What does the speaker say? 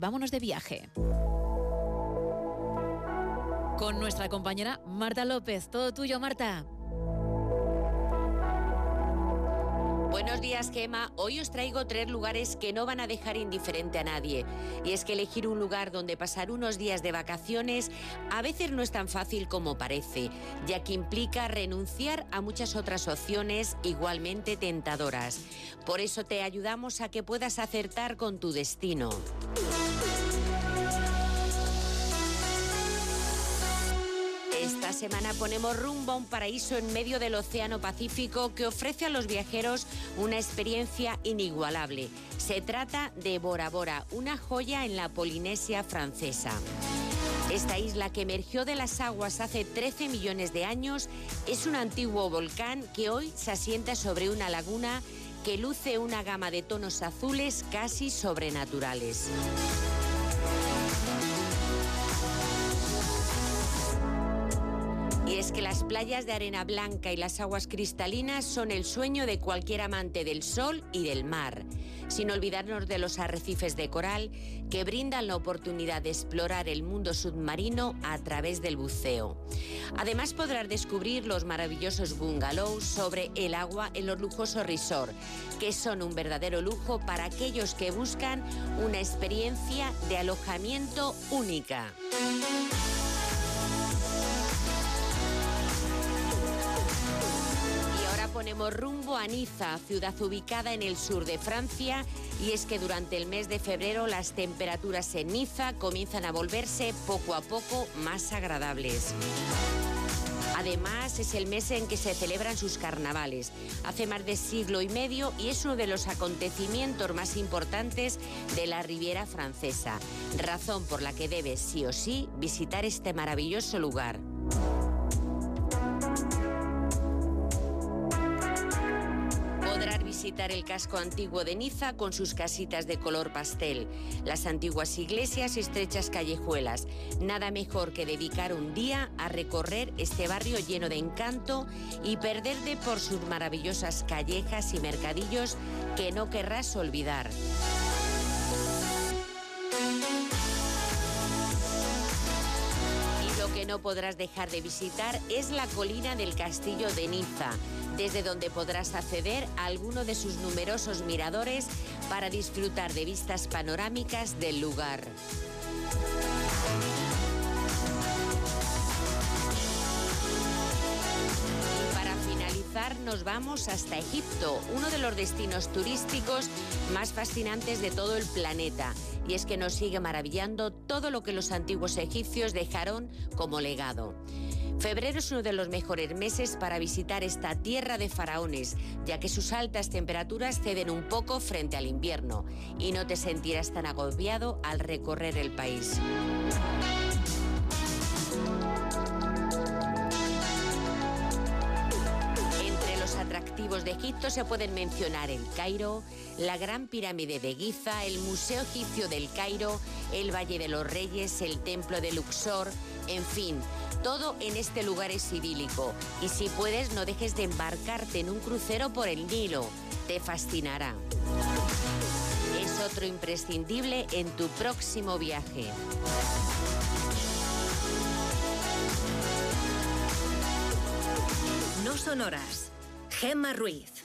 Vámonos de viaje. Con nuestra compañera Marta López. Todo tuyo, Marta. Buenos días, Gema. Hoy os traigo tres lugares que no van a dejar indiferente a nadie. Y es que elegir un lugar donde pasar unos días de vacaciones a veces no es tan fácil como parece, ya que implica renunciar a muchas otras opciones igualmente tentadoras. Por eso te ayudamos a que puedas acertar con tu destino. Semana ponemos rumbo a un paraíso en medio del Océano Pacífico que ofrece a los viajeros una experiencia inigualable. Se trata de Bora Bora, una joya en la Polinesia francesa. Esta isla que emergió de las aguas hace 13 millones de años es un antiguo volcán que hoy se asienta sobre una laguna que luce una gama de tonos azules casi sobrenaturales. Es que las playas de arena blanca y las aguas cristalinas son el sueño de cualquier amante del sol y del mar, sin olvidarnos de los arrecifes de coral que brindan la oportunidad de explorar el mundo submarino a través del buceo. Además podrás descubrir los maravillosos bungalows sobre el agua en los lujosos resort, que son un verdadero lujo para aquellos que buscan una experiencia de alojamiento única. Rumbo a Niza, ciudad ubicada en el sur de Francia, y es que durante el mes de febrero las temperaturas en Niza comienzan a volverse poco a poco más agradables. Además, es el mes en que se celebran sus carnavales. Hace más de siglo y medio y es uno de los acontecimientos más importantes de la Riviera Francesa, razón por la que debes sí o sí visitar este maravilloso lugar. Visitar el casco antiguo de Niza con sus casitas de color pastel, las antiguas iglesias y estrechas callejuelas. Nada mejor que dedicar un día a recorrer este barrio lleno de encanto y perderte por sus maravillosas callejas y mercadillos que no querrás olvidar. No podrás dejar de visitar es la colina del castillo de Niza desde donde podrás acceder a alguno de sus numerosos miradores para disfrutar de vistas panorámicas del lugar. Nos vamos hasta Egipto, uno de los destinos turísticos más fascinantes de todo el planeta. Y es que nos sigue maravillando todo lo que los antiguos egipcios dejaron como legado. Febrero es uno de los mejores meses para visitar esta tierra de faraones, ya que sus altas temperaturas ceden un poco frente al invierno y no te sentirás tan agobiado al recorrer el país. De Egipto se pueden mencionar el Cairo, la Gran Pirámide de Giza, el Museo Egipcio del Cairo, el Valle de los Reyes, el Templo de Luxor, en fin, todo en este lugar es idílico. Y si puedes, no dejes de embarcarte en un crucero por el Nilo. Te fascinará. Es otro imprescindible en tu próximo viaje. No son horas. Gemma Ruiz.